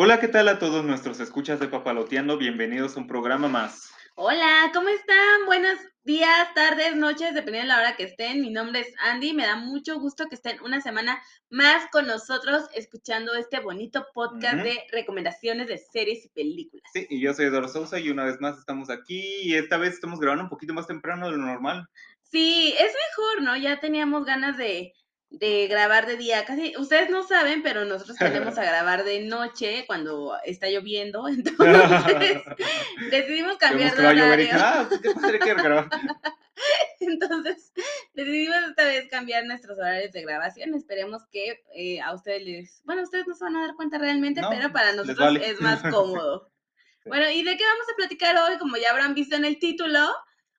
Hola, ¿qué tal a todos nuestros escuchas de Papaloteando? Bienvenidos a un programa más. Hola, ¿cómo están? Buenos días, tardes, noches, dependiendo de la hora que estén. Mi nombre es Andy. Me da mucho gusto que estén una semana más con nosotros escuchando este bonito podcast de recomendaciones de series y películas. Sí, y yo soy Eduardo Sousa y una vez más estamos aquí y esta vez estamos grabando un poquito más temprano de lo normal. Sí, es mejor, ¿no? Ya teníamos ganas de, de grabar de día. Casi, ustedes no saben, pero nosotros tendemos a grabar de noche cuando está lloviendo. Entonces, decidimos cambiar de horario. ah, pues, qué padre que grabar. Entonces, decidimos esta vez cambiar nuestros horarios de grabación. Esperemos que eh, a ustedes les, bueno, ustedes no se van a dar cuenta realmente, No, pero para nosotros vale. es más cómodo. Bueno, ¿y de qué vamos a platicar hoy? Como ya habrán visto en el título,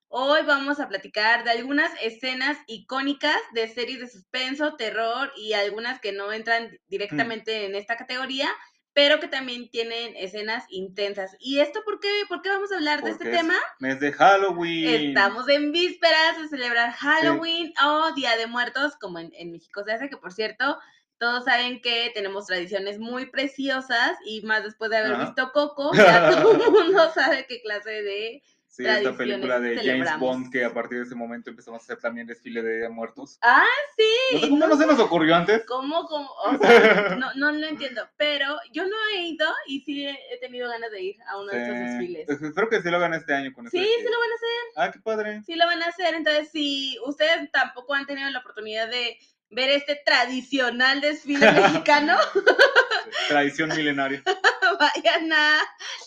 hoy vamos a platicar de algunas escenas icónicas de series de suspenso, terror y algunas que no entran directamente en esta categoría, pero que también tienen escenas intensas. ¿Y esto por qué? ¿Por qué vamos a hablar de este es tema? mes de Halloween. Estamos en vísperas de celebrar Halloween o Día de Muertos, como en, en México se hace, que por cierto, todos saben que tenemos tradiciones muy preciosas y más después de haber Ajá. visto Coco, ya todo el mundo sabe qué clase de... Sí, esta película de James. Bond que a partir de ese momento empezamos a hacer también desfile de Día de muertos. Ah, sí. No sé cómo no no se nos ocurrió antes. ¿Cómo, cómo? O sea, no, no lo entiendo, pero yo no he ido y sí he tenido ganas de ir a uno de estos Sí. desfiles. Pues espero que sí lo hagan este año con Sí, de sí que- lo van a hacer. Ah, qué padre. sí lo van a hacer. Entonces, si ustedes tampoco han tenido la oportunidad de ver este tradicional desfile mexicano, Tradición milenaria. vayan a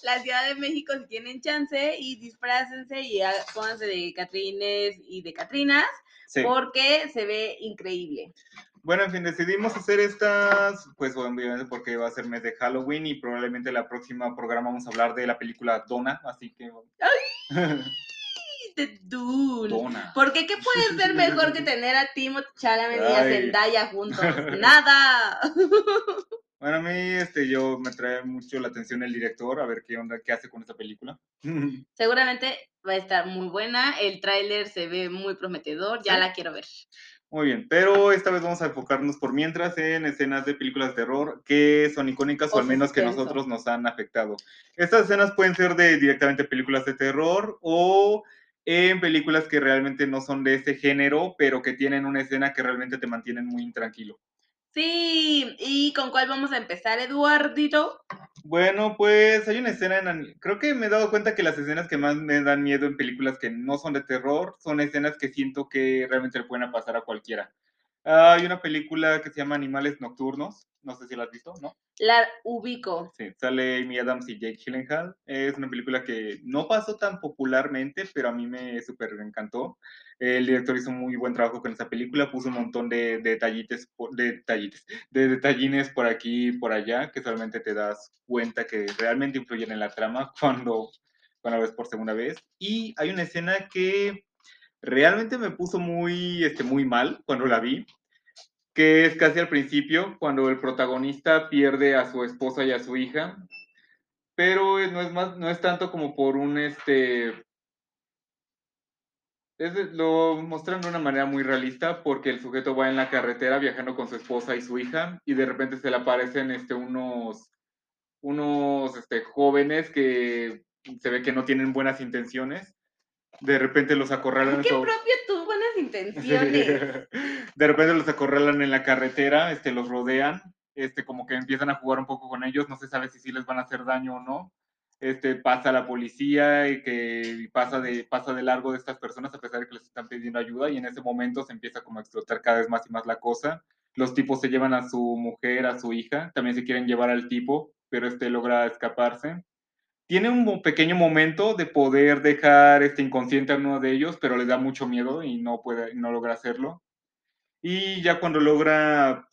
la Ciudad de México si tienen chance y disfrácense y pónganse de Catrines y de Catrinas Sí. porque se ve increíble. Bueno, en fin, decidimos hacer estas, pues obviamente porque va a ser mes de Halloween y probablemente la próxima programa vamos a hablar de la película Donna, así que... De Dune. Donna. ¿Por qué? ¿Qué puede ser mejor que tener a Timothée Chalamet y a Ay. Zendaya juntos? ¡Nada! Bueno, a mí este, yo me trae mucho la atención el director, a ver qué onda, qué hace con esta película. Seguramente va a estar muy buena. El tráiler se ve muy prometedor. Ya Sí. la quiero ver. Muy bien, pero esta vez vamos a enfocarnos por mientras en escenas de películas de terror que son icónicas o, O al menos que suspenso. nosotros nos han afectado. Estas escenas pueden ser de directamente películas de terror o en películas que realmente no son de ese género, pero que tienen una escena que realmente te mantienen muy intranquilo. Sí, ¿y con cuál vamos a empezar, Eduardito? Bueno, pues hay una escena en... Creo que me he dado cuenta que las escenas que más me dan miedo en películas que no son de terror son escenas que siento que realmente le pueden pasar a cualquiera. Hay una película que se llama Animales Nocturnos, no sé si la has visto, ¿no? La ubico. Sí, sale Amy Adams y Jake Gyllenhaal. Es una película que no pasó tan popularmente, pero a mí me súper encantó. El director hizo un muy buen trabajo con esa película, puso un montón de, de detallites, de detallites, de detallines por aquí y por allá, que solamente te das cuenta que realmente influyen en la trama cuando, cuando la ves por segunda vez. Y hay una escena que realmente me puso muy, este, muy mal cuando la vi, que es casi al principio, cuando el protagonista pierde a su esposa y a su hija, pero no es más, no es tanto como por un este. es lo muestran de una manera muy realista porque el sujeto va en la carretera viajando con su esposa y su hija y de repente se le aparecen este, unos, unos este, jóvenes que se ve que no tienen buenas intenciones. De repente los acorralan ¿Qué propio tú buenas intenciones? de repente los acorralan en la carretera, este, los rodean, este, como que empiezan a jugar un poco con ellos, no se sabe si sí les van a hacer daño o no. Este, pasa la policía y que pasa de, pasa de largo de estas personas a pesar de que les están pidiendo ayuda y en ese momento se empieza como a explotar cada vez más y más la cosa. Los tipos se llevan a su mujer, a su hija, también se quieren llevar al tipo, pero este logra escaparse tiene un pequeño momento de poder dejar este inconsciente a uno de ellos, pero le da mucho miedo y no puede, no logra hacerlo. Y ya cuando logra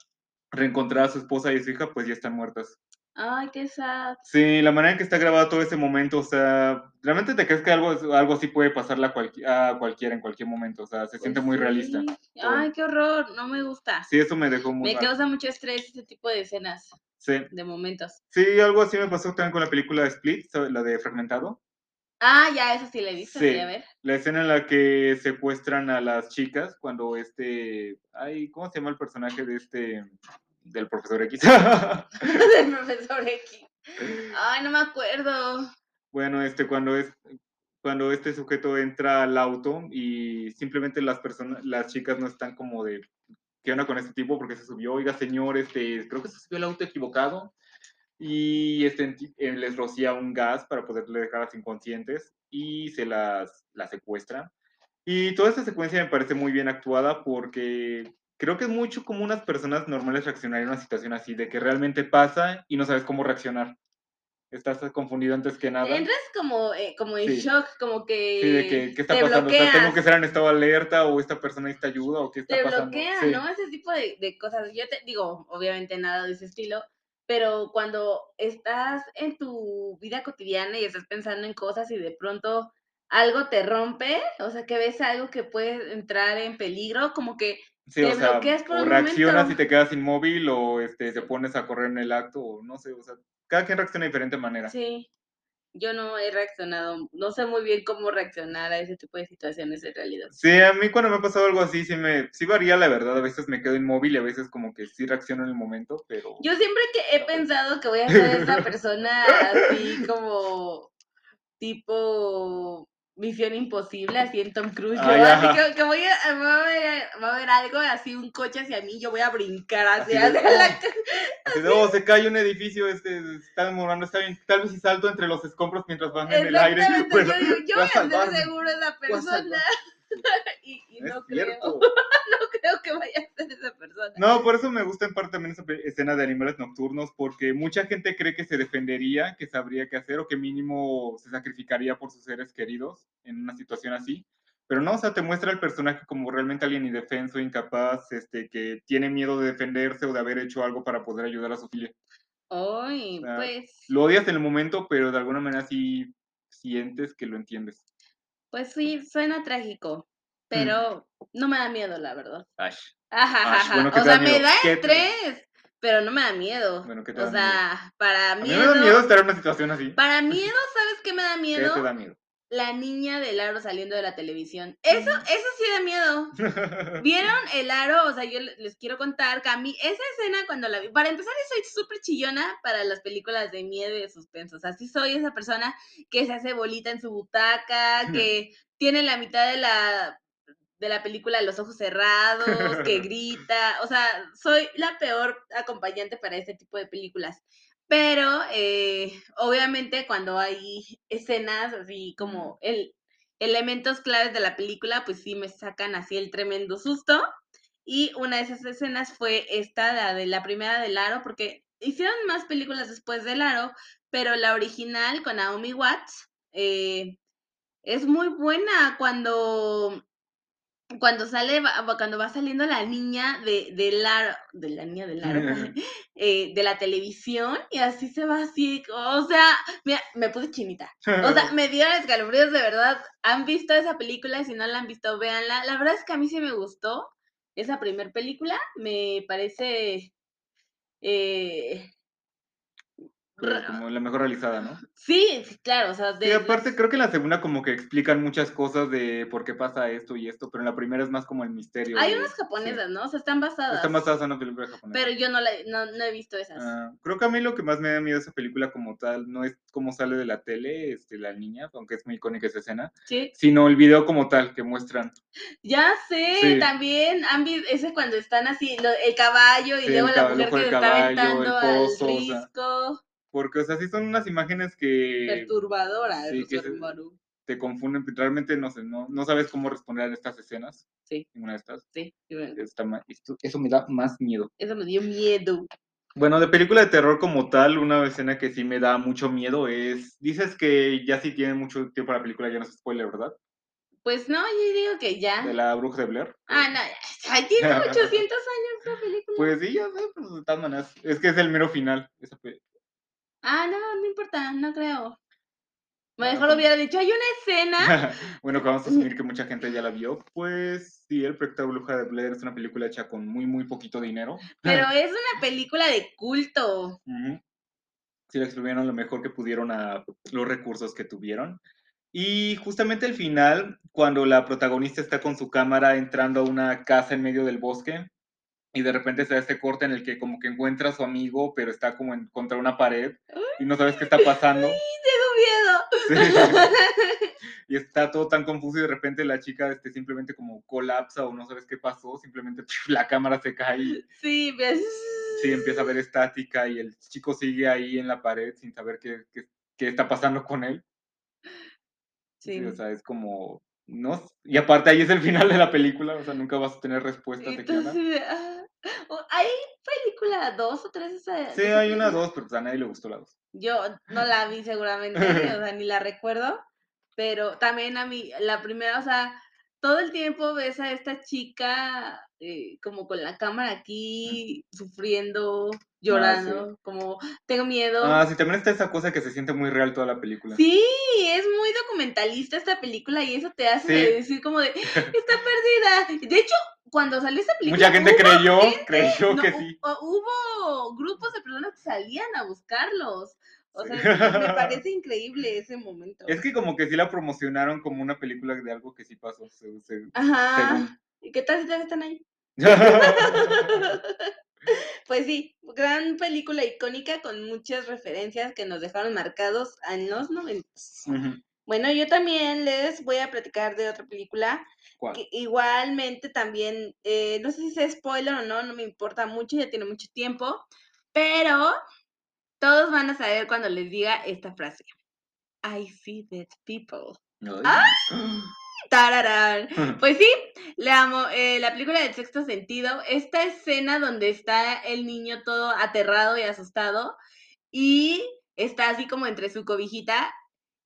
reencontrar a su esposa y a su hija, pues ya están muertas. Ay, qué sad. Sí, la manera en que está grabado todo ese momento, o sea, realmente te crees que algo, algo así puede pasarle a, cualqui- a cualquiera en cualquier momento, o sea, se siente Pues muy sí. realista. Ay, qué horror. No me gusta. Sí, eso me dejó muy me mal. causa mucho estrés ese tipo de escenas, Sí. de momentos. sí, algo así me pasó también con la película Split, ¿sabes? la de Fragmentado. Ah, ya, eso sí visto, Sí. sí, a ver. La escena en la que secuestran a las chicas cuando este, ay, ¿cómo se llama el personaje de este, del profesor X? Del profesor X. Ay, no me acuerdo. Bueno, este, cuando es, cuando este sujeto entra al auto y simplemente las personas, las chicas no están como de, ¿qué onda con este tipo? Porque se subió, oiga señor, este, creo que se subió el auto equivocado y este, eh, les rocía un gas para poderle dejarlas inconscientes y se las, las secuestra. Y toda esta secuencia me parece muy bien actuada porque creo que es mucho como unas personas normales reaccionar en una situación así, de que realmente pasa y no sabes cómo reaccionar. Estás confundido antes que nada. Entras como, eh, como en Sí. shock, como que, Sí, de que, ¿qué está te pasando? O sea, tengo que estar en estado alerta o esta persona necesita ayuda o qué está te pasando. bloquea, Sí. ¿no? Ese tipo de, de cosas. Yo te digo, obviamente nada de ese estilo, pero cuando estás en tu vida cotidiana y estás pensando en cosas y de pronto algo te rompe, o sea, que ves algo que puede entrar en peligro, como que Sí, te o sea, bloqueas por o un reaccionas momento. y te quedas inmóvil o este, te pones a correr en el acto o no sé, o sea, cada quien reacciona de diferente manera. Sí, yo no he reaccionado, no sé muy bien cómo reaccionar a ese tipo de situaciones en realidad. Sí, a mí cuando me ha pasado algo así, sí me, sí varía la verdad, a veces me quedo inmóvil y a veces como que sí reacciono en el momento, pero... Yo siempre que he pensado que voy a ser esa persona así como tipo Misión Imposible, así en Tom Cruise. Yo Ay, así que, que voy a, va a, ver, a ver algo así, un coche hacia mí, yo voy a brincar Así hacia, de, la oh, Así de, oh, se cae un edificio, este, está demorando, está bien, tal vez si salto entre los escombros mientras van en el aire. Yo voy voy a ser seguro esa voy a persona. y, y no creo, no creo que vaya a ser esa persona. No, por eso me gusta en parte también esa escena de animales nocturnos, porque mucha gente cree que se defendería, que sabría qué hacer o que mínimo se sacrificaría por sus seres queridos en una situación así. Pero no, o sea, te muestra el personaje como realmente alguien indefenso, incapaz, este, que tiene miedo de defenderse o de haber hecho algo para poder ayudar a su familia. Ay, O sea, pues, Lo odias en el momento, pero de alguna manera sí sientes que lo entiendes. Pues sí, suena trágico, pero no me da miedo, la verdad. Ajá, ajá, bueno, ¿qué O sea, me da ¿Qué estrés, pero no me da miedo. Bueno, ¿qué te o da sea, para A mí miedo. me da miedo estar en una situación así. Para miedo, ¿sabes qué me da ¿Qué miedo? te da miedo? La niña del aro saliendo de la televisión. Eso, Mm. eso sí da miedo. ¿Vieron el aro? O sea, yo le- les quiero contar mí esa escena cuando la vi, para empezar, yo soy súper chillona para las películas de miedo y de suspenso. O sea, sí soy esa persona que se hace bolita en su butaca, que tiene la mitad de la de la película los ojos cerrados, que grita, o sea, soy la peor acompañante para este tipo de películas. Pero eh, obviamente cuando hay escenas así como el, elementos claves de la película, pues sí me sacan así el tremendo susto. Y una de esas escenas fue esta, la de la primera del Aro, porque hicieron más películas después del Aro, pero la original con Naomi Watts eh, es muy buena cuando cuando sale, cuando va saliendo la niña de, del aro, de la niña del aro, eh, de la televisión, y así se va así, o sea, mira, me puse chinita. O sea, me dieron escalofríos de verdad. ¿Han visto esa película? Si no la han visto, véanla. La verdad es que a mí sí me gustó esa primer película. Me parece... eh, como, como la mejor realizada, ¿no? sí, sí, claro, o sea, de Sí, aparte creo que en la segunda como que explican muchas cosas de por qué pasa esto y esto, pero en la primera es más como el misterio. hay de- unas sí. japonesas, ¿no? O sea, están basadas. Están basadas en una película japonesa. Pero yo no, la, no, no he visto esas. Ah, creo que a mí lo que más me da miedo de esa película como tal no es cómo sale de la tele este, la niña, aunque es muy icónica esa escena, Sí. sino el video como tal que muestran. Ya sé, Sí. también han visto ese cuando están así, lo- el caballo y luego la mujer que se está aventando al pozo, o sea, risco. Porque, o sea, sí son unas imágenes que Perturbadora. sí, que se- te confunden, realmente no sé, no, no sabes cómo responder a estas escenas. Sí. Ninguna de estas. Sí, Está esto- eso me da más miedo. eso me dio miedo. Bueno, de película de terror como tal, una escena que sí me da mucho miedo es, dices que ya sí tiene mucho tiempo la película, ya no es spoiler, ¿verdad? Pues no, yo digo que ya. De la bruja de Blair. Ah, no. Ay, tiene 800 años esa película. Pues sí, ya sé, pero de todas maneras, es que es el mero final. esa Ah, no, no importa, no creo. Ah, Mejor pues. hubiera dicho, hay una escena. bueno, vamos a asumir que mucha gente ya la vio, pues sí, El proyecto Bruja de Blair es una película hecha con muy, muy poquito dinero. pero es una película de culto. Sí, le estuvieron lo mejor que pudieron a los recursos que tuvieron. Y justamente al final, cuando la protagonista está con su cámara entrando a una casa en medio del bosque, y de repente se da este corte en el que como que encuentra a su amigo, pero está como en, contra una pared y no sabes qué está pasando. ¡Ay, tengo miedo! Sí. y está todo tan confuso y de repente la chica este, simplemente como colapsa o no sabes qué pasó, simplemente la cámara se cae y Sí, ves. sí, empieza a ver estática y el chico sigue ahí en la pared sin saber qué, qué, qué está pasando con él. Sí, Sí. o sea, es como... No, y aparte ahí es el final de la película, o sea, nunca vas a tener onda. Entonces, o- ¿hay película dos o tres? esa- Sí, hay una película? dos, pero pues a nadie le gustó la dos. Yo no la vi seguramente, o sea, ni la recuerdo, pero también a mí, la primera, o sea, todo el tiempo ves a esta chica eh, como con la cámara aquí, sufriendo, llorando, como, tengo miedo. Ah, sí, también está esa cosa que se siente muy real toda la película. Sí, es muy documentalista esta película y eso te hace Sí. decir como de, está perdida. De hecho, cuando salió esta película... Mucha gente creyó, gente- creyó no, que sí. hu- Hubo grupos de personas que salían a buscarlos. O Sí. sea, me parece increíble ese momento. Es que como que sí la promocionaron como una película de algo que sí pasó. se- se- Ajá. según. ¿Y qué tal si están ahí? Pues sí, gran película icónica con muchas referencias que nos dejaron marcados en los 90. Ujú. Bueno, yo también les voy a platicar de otra película ¿Cuál? que igualmente también, eh, no sé si sea spoiler o no, no me importa mucho, ya tiene mucho tiempo, pero todos van a saber cuando les diga esta frase. I see dead people. Pues sí, la, amo, eh, la película del sexto sentido, esta escena donde está el niño todo aterrado y asustado y está así como entre su cobijita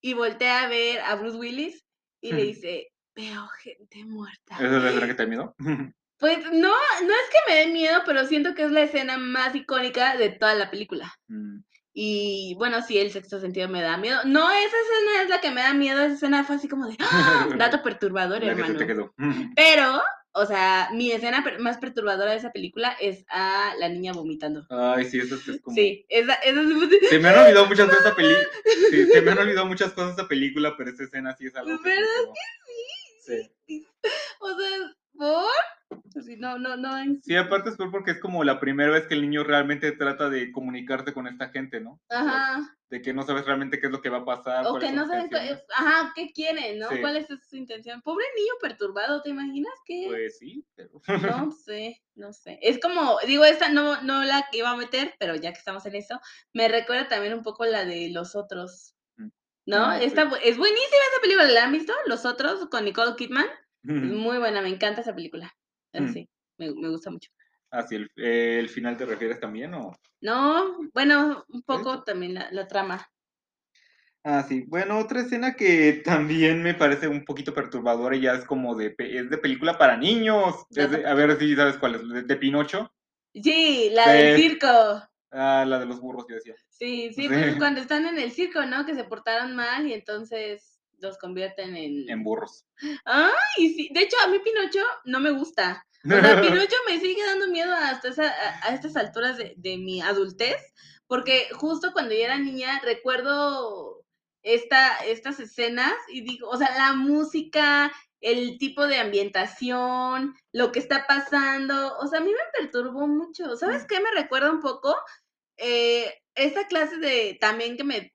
y voltea a ver a Bruce Willis y le Hmm. dice, veo gente muerta. ¿Esa es la escena que te da miedo? Pues no, no es que me dé miedo, pero siento que es la escena más icónica de toda la película. Mm. Y bueno, sí, el sexto sentido me da miedo. No, esa escena es la que me da miedo, esa escena fue así como de, ¡ah! dato perturbador, La que hermano. te quedó. Pero, o sea, mi escena más perturbadora de esa película es a la niña vomitando. Ay, sí, eso es como... Sí, esa, esa es... Se me han olvidado muchas cosas esta película. Sí, se me han olvidado muchas cosas de esta película, pero esa escena sí es algo que ¿Verdad quedó. Sí. O sea, ¿por? Sí, no, no, no. en- Sí, aparte es peor porque es como la primera vez que el niño realmente trata de comunicarse con esta gente, ¿no? O sea, Ajá. de que no sabes realmente qué es lo que va a pasar. O que no intenciones. ajá, qué quieren, ¿no? Sí. ¿Cuál es su intención? Pobre niño perturbado, ¿te imaginas que? Pues sí, pero... No sé, no sé. Es como, digo, esta no, no la que iba a meter, pero ya que estamos en eso, me recuerda también un poco la de Los Otros. ¿No? Ah. Esta bu- es buenísima esa película, ¿la han visto? Los Otros con Nicole Kidman. Es muy buena, me encanta esa película. Mm. Sí, me, me gusta mucho. Ah, sí, el, eh, ¿el final te refieres también o...? No, bueno, un poco también la, la trama. Ah, sí. Bueno, otra escena que también me parece un poquito perturbadora y ya es como de, es de película para niños. Es de- a ver si sabes cuál es, de, de Pinocho. Sí, la del Sí. circo. Ah, la de los burros, yo decía. Sí, sí, Sí. pues cuando están en el circo, ¿no? Que se portaron mal y entonces los convierten en... En burros. Ay, sí. De hecho, a mí Pinocho no me gusta. O sea, Pinocho me sigue dando miedo hasta esa, a, a estas alturas de, de mi adultez, porque justo cuando yo era niña recuerdo esta, estas escenas y digo, o sea, la música, el tipo de ambientación, lo que está pasando, o sea, a mí me perturbó mucho. ¿Sabes Mm. qué me recuerda un poco? Eh, esta clase de también que me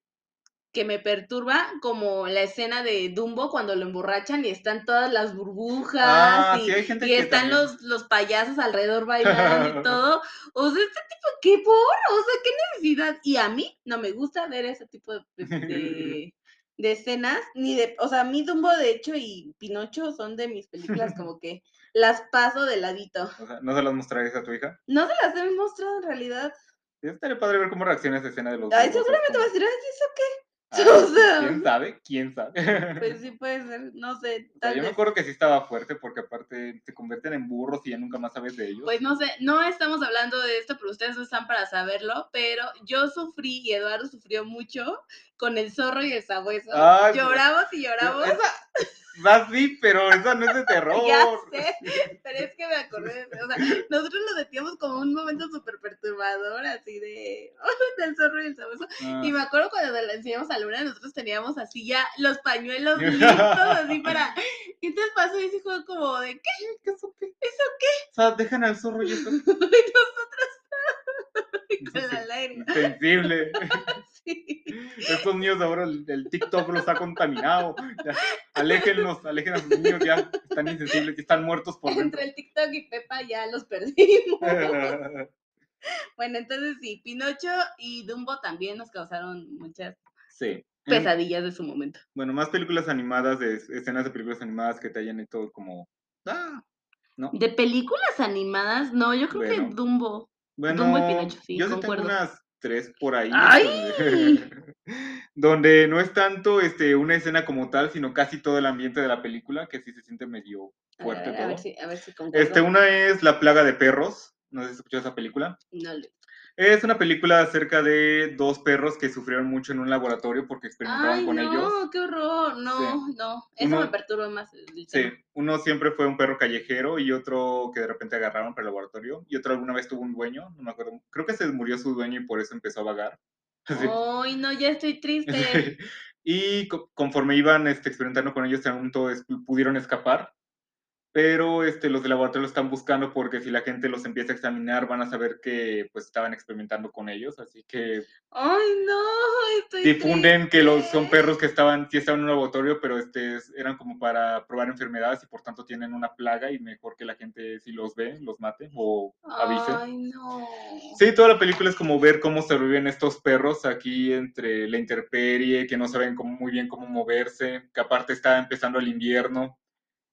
que me perturba como la escena de Dumbo cuando lo emborrachan y están todas las burbujas Ah, y, sí, hay gente y que están también- los, los payasos alrededor bailando y todo. O sea, este tipo, ¿qué por? O sea, ¿qué necesidad? Y a mí no me gusta ver ese tipo de, de, de escenas, ni de, o sea, a mí Dumbo de hecho y Pinocho son de mis películas como que las paso de ladito. O sea, ¿no se las mostrarías a tu hija? No se las he mostrado en realidad. Estaría padre ver cómo reacciona esa escena de los Ay, seguramente va a decir, ay, ¿y eso qué? Ah, o sea- ¿Quién sabe? ¿Quién sabe? Pues sí puede ser, no sé, O sea, tal yo me acuerdo que sí estaba fuerte porque aparte se convierten en burros y ya nunca más sabes de ellos. Pues no sé, no estamos hablando de esto, pero ustedes no están para saberlo, pero yo sufrí y Eduardo sufrió mucho con el zorro y el sabueso. Ay, lloramos y lloramos. Esa, va sí, pero esa no es de terror. Ya sé, pero es que me acordé, de- o sea, nosotros lo sentíamos como un momento súper perturbador, así de, del zorro y el sabueso. Ah. Y me acuerdo cuando la enseñamos a Luna, nosotros teníamos así ya los pañuelos listos, así para, y entonces pasó y ese juego como de, ¿qué? ¿Qué eso qué? ¿Eso O sea, dejan al zorro y eso Y nosotros con la lágrima. insensible. Sí. Estos niños de ahora, el, el TikTok los ha contaminado. Ya, aléjenlos, alejen a sus niños ya. Están insensibles y están muertos por dentro. Entre el TikTok y Pepa ya los perdimos. Bueno, entonces sí, Pinocho y Dumbo también nos causaron muchas Sí. pesadillas de su momento. Bueno, más películas animadas, de escenas de películas animadas que te hayan hecho como. Ah, ¿no? De películas animadas, no, yo creo Bueno. que Dumbo. Bueno, Pinocho, sí, yo sí tengo unas tres por ahí. ¡Ay! Donde, donde no es tanto este, una escena como tal, sino casi todo el ambiente de la película, que sí se siente medio fuerte a ver, todo. a ver si, a ver si. Este, una es La plaga de perros. No sé si escuchó esa película. No Es una película acerca de dos perros que sufrieron mucho en un laboratorio porque experimentaban Ay, con no, ellos. qué horror. No, no. Eso Uno- me perturba más. Sí, uno siempre fue un perro callejero y otro que de repente agarraron para el laboratorio y otro alguna vez tuvo un dueño, no me acuerdo, creo que se murió su dueño y por eso empezó a vagar. Sí. Ay, no, ya estoy triste. y co- conforme iban este, experimentando con ellos, en un momento pudieron escapar, pero este, los del laboratorio lo están buscando porque si la gente los empieza a examinar van a saber que pues estaban experimentando con ellos, así que Ay, no, estoy difunden que los, son perros que estaban, sí estaban en un laboratorio, pero este, es- eran como para probar enfermedades y por tanto tienen una plaga y mejor que la gente si los ve, los mate o avise. Ay, no. Sí, toda la película es como ver cómo sobreviven estos perros aquí entre la intemperie, que no saben cómo, muy bien cómo moverse, que aparte está empezando el invierno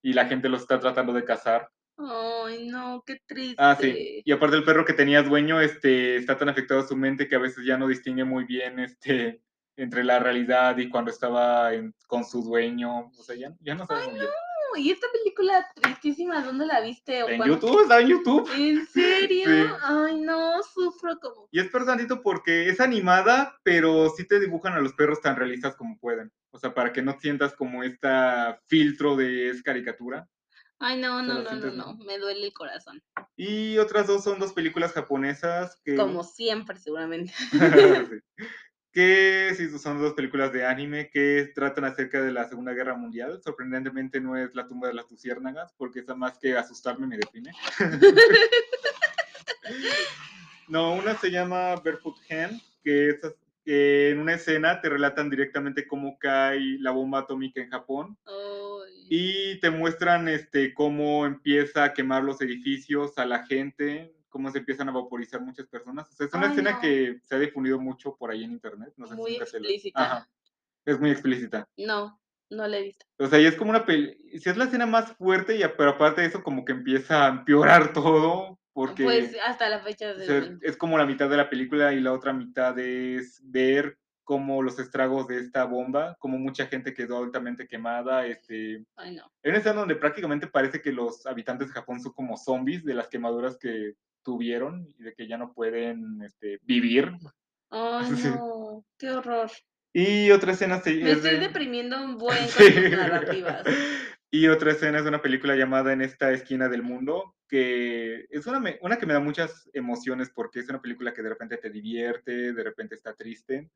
y la gente los está tratando de cazar. Ay, no, qué triste. Ah, sí. Y aparte el perro que tenía dueño este, está tan afectado su mente que a veces ya no distingue muy bien este, entre la realidad y cuando estaba en- con su dueño. O sea, ya, ya no sabe muy bien. No, ¿Y esta película tristísima, dónde la viste? ¿O En? YouTube, estaba en YouTube. ¿En serio? Sí. Ay, no, sufro como. Y es perdonadito porque es animada, pero sí te dibujan a los perros tan realistas como pueden. O sea, para que no sientas como esta filtro de es caricatura. Ay, no, no, no, no, no, me duele el corazón. Y otras dos son dos películas japonesas que... Como siempre, seguramente. Sí. Que sí, son dos películas de anime que tratan acerca de la Segunda Guerra Mundial. Sorprendentemente no es La tumba de las luciérnagas, porque esa más que asustarme me deprime. no, una se llama Barefoot Hand, que es en una escena te relatan directamente cómo cae la bomba atómica en Japón y te muestran este cómo empieza a quemar los edificios a la gente, cómo se empiezan a vaporizar muchas personas. O sea, es una Ay, escena no. que se ha difundido mucho por ahí en internet. No sé Muy explícita. Ajá. Es muy explícita. No, no la he visto. O sea, y es como una peli... Si es la escena más fuerte, y, a- pero aparte de eso, como que empieza a empeorar todo, porque Pues hasta la fecha de. es como la mitad de la película y la otra mitad es ver cómo los estragos de esta bomba, como mucha gente quedó altamente quemada, este, Ay, no. una escena donde prácticamente parece que los habitantes de Japón son como zombies de las quemaduras que tuvieron y de que ya no pueden este, vivir. Ay, Sí. no. Qué horror. Y otra escena se- Me es estoy de- deprimiendo un buen con Sí. narrativas. Y otra escena es de una película llamada En esta esquina del mundo, que es una, me- una que me da muchas emociones porque es una película que de repente te divierte, de repente está triste.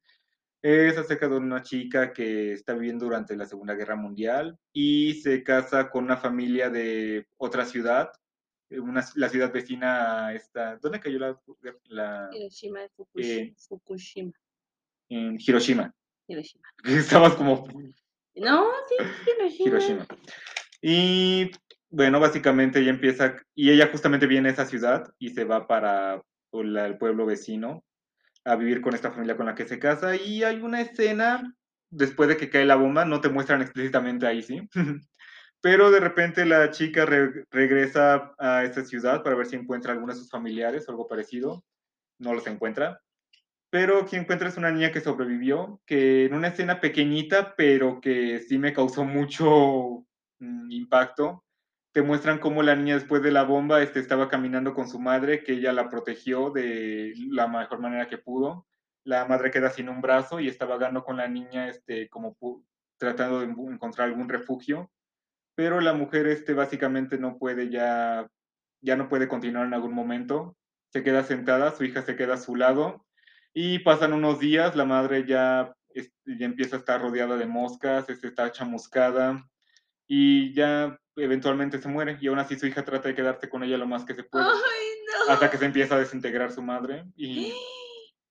Es acerca de una chica que está viviendo durante la Segunda Guerra Mundial y se casa con una familia de otra ciudad, eh, una, la ciudad vecina a esta... ¿Dónde cayó la...? la Hiroshima Fukushima. Eh. Fukushima. en Hiroshima. Hiroshima. Estabas como No, sí, Hiroshima. Hiroshima. Y bueno, básicamente ella empieza, y ella justamente viene a esa ciudad y se va para pues, el pueblo vecino a vivir con esta familia con la que se casa. Y hay una escena después de que cae la bomba, no te muestran explícitamente ahí, sí. Pero de repente la chica re- regresa a esa ciudad para ver si encuentra alguno de sus familiares o algo parecido. No los encuentra. Pero quien encuentra es una niña que sobrevivió, que en una escena pequeñita, pero que sí me causó mucho mm, impacto. Te muestran cómo la niña después de la bomba este, estaba caminando con su madre, que ella la protegió de la mejor manera que pudo. la madre queda sin un brazo y está vagando con la niña, este, como tratando de encontrar algún refugio, pero la mujer, este, básicamente no puede ya, ya no puede continuar en algún momento, se queda sentada, su hija se queda a su lado y pasan unos días, la madre ya, ya empieza a estar rodeada de moscas, este, está chamuscada y ya eventualmente se muere y aún así su hija trata de quedarse con ella lo más que se puede. Hasta que se empieza a desintegrar su madre y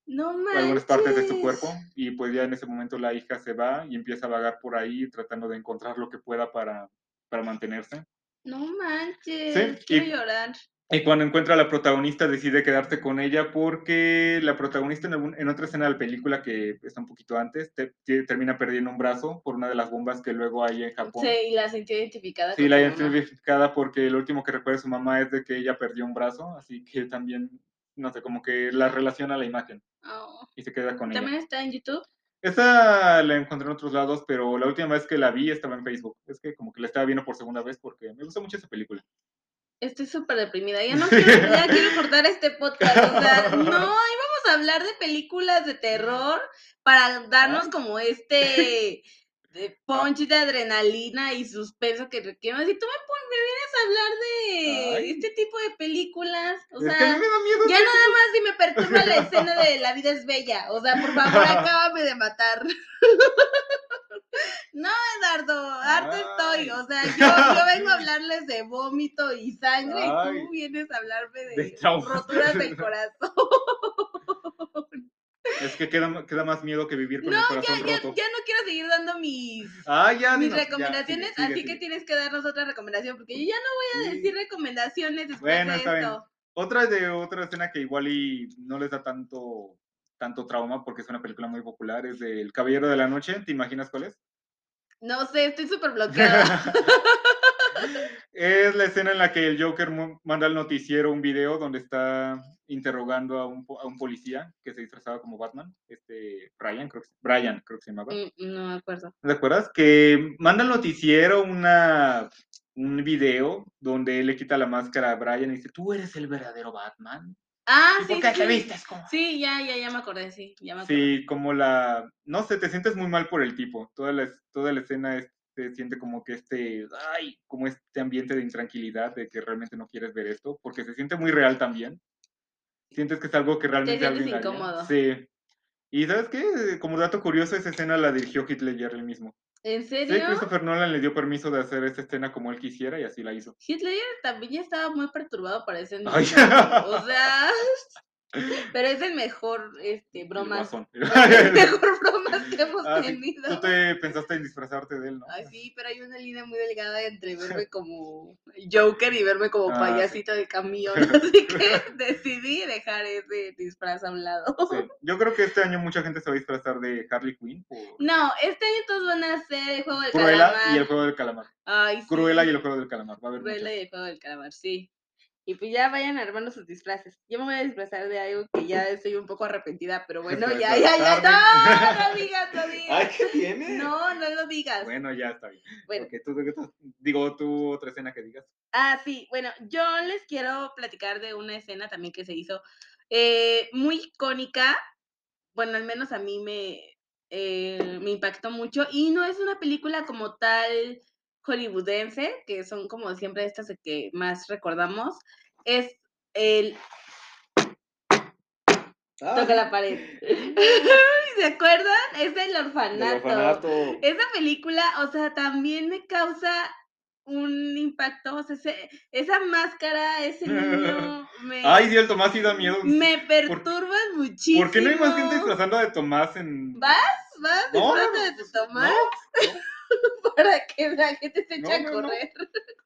no algunas partes de su cuerpo y pues ya en ese momento la hija se va y empieza a vagar por ahí tratando de encontrar lo que pueda para, para mantenerse. No manches, quiero llorar. Y cuando encuentra a la protagonista decide quedarse con ella porque la protagonista en, en otra escena de la película que está un poquito antes termina perdiendo un brazo por una de las bombas que luego hay en Japón. Sí, y la sintió identificada. Sí, la identificada porque lo último que recuerda su mamá es de que ella perdió un brazo, así que también, no sé, como que la relaciona a la imagen. Oh. Y se queda con ella. ¿También está en YouTube? Esa la encontré en otros lados, pero la última vez que la vi estaba en Facebook. Es que como que la estaba viendo por segunda vez porque me gusta mucho esa película. Estoy súper deprimida. Ya no quiero, ya quiero cortar este podcast. O sea, no, íbamos a hablar de películas de terror para darnos como este de punch de adrenalina y suspenso que requiero. Si tú me, me vienes a hablar de este tipo de películas, o sea, ya nada más si me perturba la escena de La vida es bella. O sea, por favor, acábame de matar. No, Eduardo, harto estoy. O sea, yo, vengo a hablarles de vómito y sangre y tú vienes a hablarme de, roturas del corazón. Es que queda, queda, más miedo que vivir con el corazón ya, roto. Ya, no quiero seguir dando mis, ah, ya, mis recomendaciones, así que tienes que darnos otra recomendación, porque yo ya no voy a decir recomendaciones después bueno, de está esto. Bien. Otra de otra escena que igual y no les da tanto tanto trauma porque es una película muy popular, es de El Caballero de la Noche, ¿te imaginas cuál es? No sé, estoy súper bloqueada. es la escena en la que el Joker manda al noticiero un video donde está interrogando a un, a un policía que se disfrazaba como Batman, este Brian, creo que, Brian, creo que se llamaba. Mm, no me acuerdo. ¿Te acuerdas? Que manda al noticiero una, un video donde él le quita la máscara a Brian y dice, tú eres el verdadero Batman. Ah, sí. ¿Por te vistes como? Sí, ya, ya, ya me acordé, sí. Ya me Sí, como la. No sé, te sientes muy mal por el tipo. Toda la, toda la escena se siente como que este. Ay, como este ambiente de intranquilidad, de que realmente no quieres ver esto, porque se siente muy real también. Sientes que es algo que realmente. Te sientes incómodo. Sí. Y ¿sabes qué? Como dato curioso, esa escena la dirigió Hitler él mismo. ¿En serio? Sí, Christopher Nolan le dio permiso de hacer esa escena como él quisiera y así la hizo. Hitler también ya estaba muy perturbado para ese O sea, pero es el mejor este, bromas. El mejor bromas que hemos ah, tenido. Tú te pensaste en disfrazarte de él, ¿no? Ay, sí, pero hay una línea muy delgada entre verme como Joker y verme como ah, payasito de camión. Así que decidí dejar ese disfraz a un lado. Sí. Yo creo que este año mucha gente se va a disfrazar de Harley Quinn. No, este año todos van a hacer el juego del Cruella y el juego del calamar. Ay, Cruella y el juego del calamar. Va a haber Cruella y el juego del calamar, sí. Y pues ya vayan armando sus disfraces. Yo me voy a disfrazar de algo que ya estoy un poco arrepentida, pero bueno, ya, ya, ya. No, no digas, no digas. Ay, ¿qué tiene? No, no lo digas. Bueno, ya está bien. Bueno. tú, digo, tú otra escena que digas. Ah, sí. Bueno, yo les quiero platicar de una escena también que se hizo eh, muy icónica. Bueno, al menos a mí me, eh, me impactó mucho. Y no es una película como tal hollywoodense, que son como siempre estas que más recordamos, es el... Toca la pared. ¿Se acuerdan? Es el orfanato. Esa película, o sea, también me causa un impacto, o sea, esa máscara, ese niño me... Ay, Dios, el Tomás sí da miedo. Me perturba muchísimo. ¿Por qué no hay más gente disfrazando de Tomás en... ¿Vas? ¿Vas? No, de Tomás? para que la gente se eche a correr.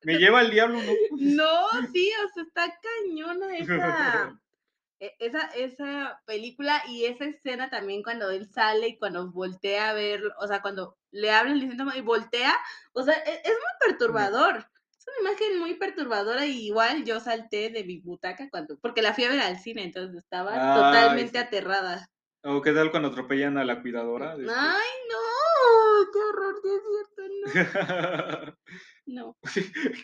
Me lleva el diablo, ¿no? No, sí, o sea, está cañona esa, e, esa, esa película y esa escena también cuando él sale y cuando voltea a ver, o sea, cuando le hablan el y voltea, o sea, e, es, muy perturbador. Es una imagen muy perturbadora y igual yo salté de mi butaca cuando, porque la fui a ver al cine, entonces estaba totalmente aterrada. ¿O qué tal cuando atropellan a la cuidadora? Ay, no, qué horror, sí es cierto, no. No.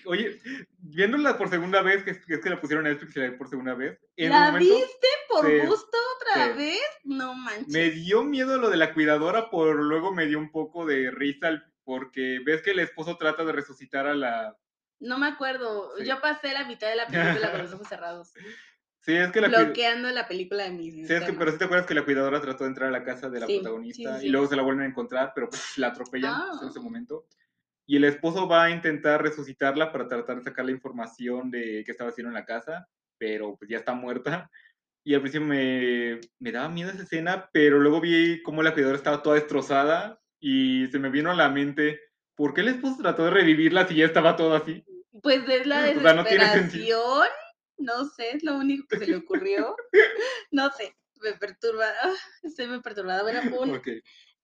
Oye, viéndola por segunda vez, que es, que, la pusieron a Netflix y la vi por segunda vez. En ¿La momento, viste por Sí, gusto otra vez? No manches. Me dio miedo lo de la cuidadora, por luego me dio un poco de risa porque ves que el esposo trata de resucitar a la... No me acuerdo. Sí. Yo pasé la mitad de la película con los ojos cerrados. Sí, es que la bloqueando la película de mis Sí, es que, pero sí te acuerdas que la cuidadora trató de entrar a la casa de la Sí, protagonista sí, y luego se la vuelven a encontrar, pero pues, la atropellan Ah. en ese momento. Y el esposo va a intentar resucitarla para tratar de sacar la información de qué estaba haciendo en la casa, pero pues ya está muerta. Y al principio me, me daba miedo esa escena, pero luego vi cómo la cuidadora estaba toda destrozada y se me vino a la mente, ¿por qué el esposo trató de revivirla si ya estaba todo así? Pues es la O sea, no tiene desesperación. No sé, es lo único que se le ocurrió. No sé, me perturba. ah, estoy muy perturbada. Bueno, un-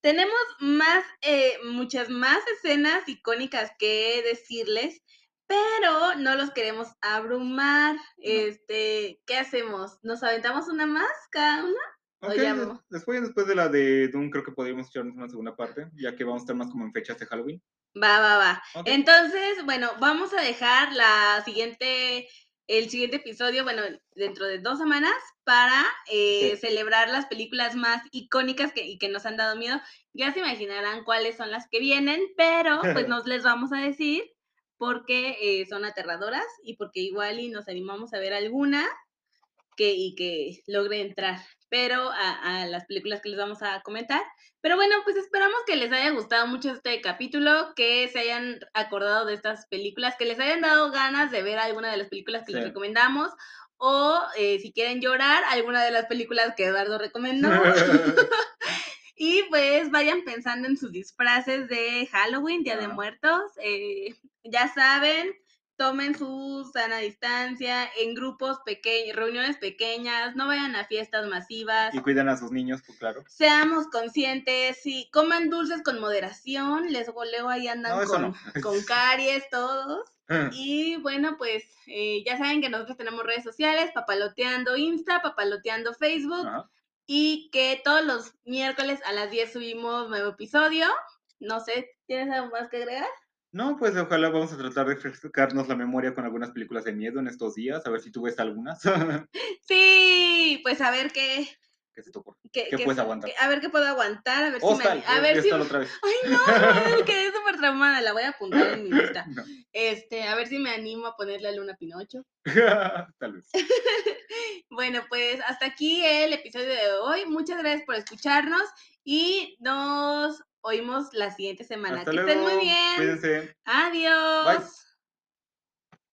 tenemos más, eh, muchas más escenas icónicas que decirles, pero no los queremos abrumar. Este, ¿qué hacemos? ¿Nos aventamos una más cada una? O Ok, ya des- vamos. después, después de la de Doom creo que podríamos echarnos una segunda parte, ya que vamos a estar más como en fechas de Halloween. Va, va, va. Entonces, bueno, vamos a dejar la siguiente, el siguiente episodio, bueno, dentro de dos semanas, para eh, Sí. celebrar las películas más icónicas que, y que nos han dado miedo. Ya se imaginarán cuáles son las que vienen, pero pues nos les vamos a decir porque eh, son aterradoras y porque igual y nos animamos a ver alguna que, y que logre entrar, pero a, a las películas que les vamos a comentar. Pero bueno, pues esperamos que les haya gustado mucho este capítulo, que se hayan acordado de estas películas, que les hayan dado ganas de ver alguna de las películas que les Sí. recomendamos, o eh, si quieren llorar, alguna de las películas que Eduardo recomendó. Y pues vayan pensando en sus disfraces de Halloween, Día de. Muertos. eh, ya saben, tomen su sana distancia en grupos pequeños, reuniones pequeñas, no vayan a fiestas masivas. y cuidan a sus niños, pues claro. Seamos conscientes y coman dulces con moderación. Les goleo ahí andan No, con, no. con caries todos. Y bueno, pues eh, ya saben que nosotros tenemos redes sociales, papaloteando Insta, papaloteando Facebook y que todos los miércoles a las 10 subimos nuevo episodio. No sé, ¿tienes algo más que agregar? No, pues ojalá vamos a tratar de refrescarnos la memoria con algunas películas de miedo en estos días, a ver si tú ves algunas. Sí, pues a ver qué... ¿Qué se te ocurre? qué- ¿Qué qué- puedes aguantar? a ver qué puedo aguantar, a ver si Hostal, me... A ver si... Otra vez. Ay, no, quedé súper traumada, la voy a apuntar en mi lista. No. Este, a ver si me animo a ponerle a Luna Pinocho. Tal vez. Bueno, pues hasta aquí el episodio de hoy. Muchas gracias por escucharnos y nos oímos la siguiente semana. Hasta que luego. estén muy bien. Cuídense. Adiós. Bye.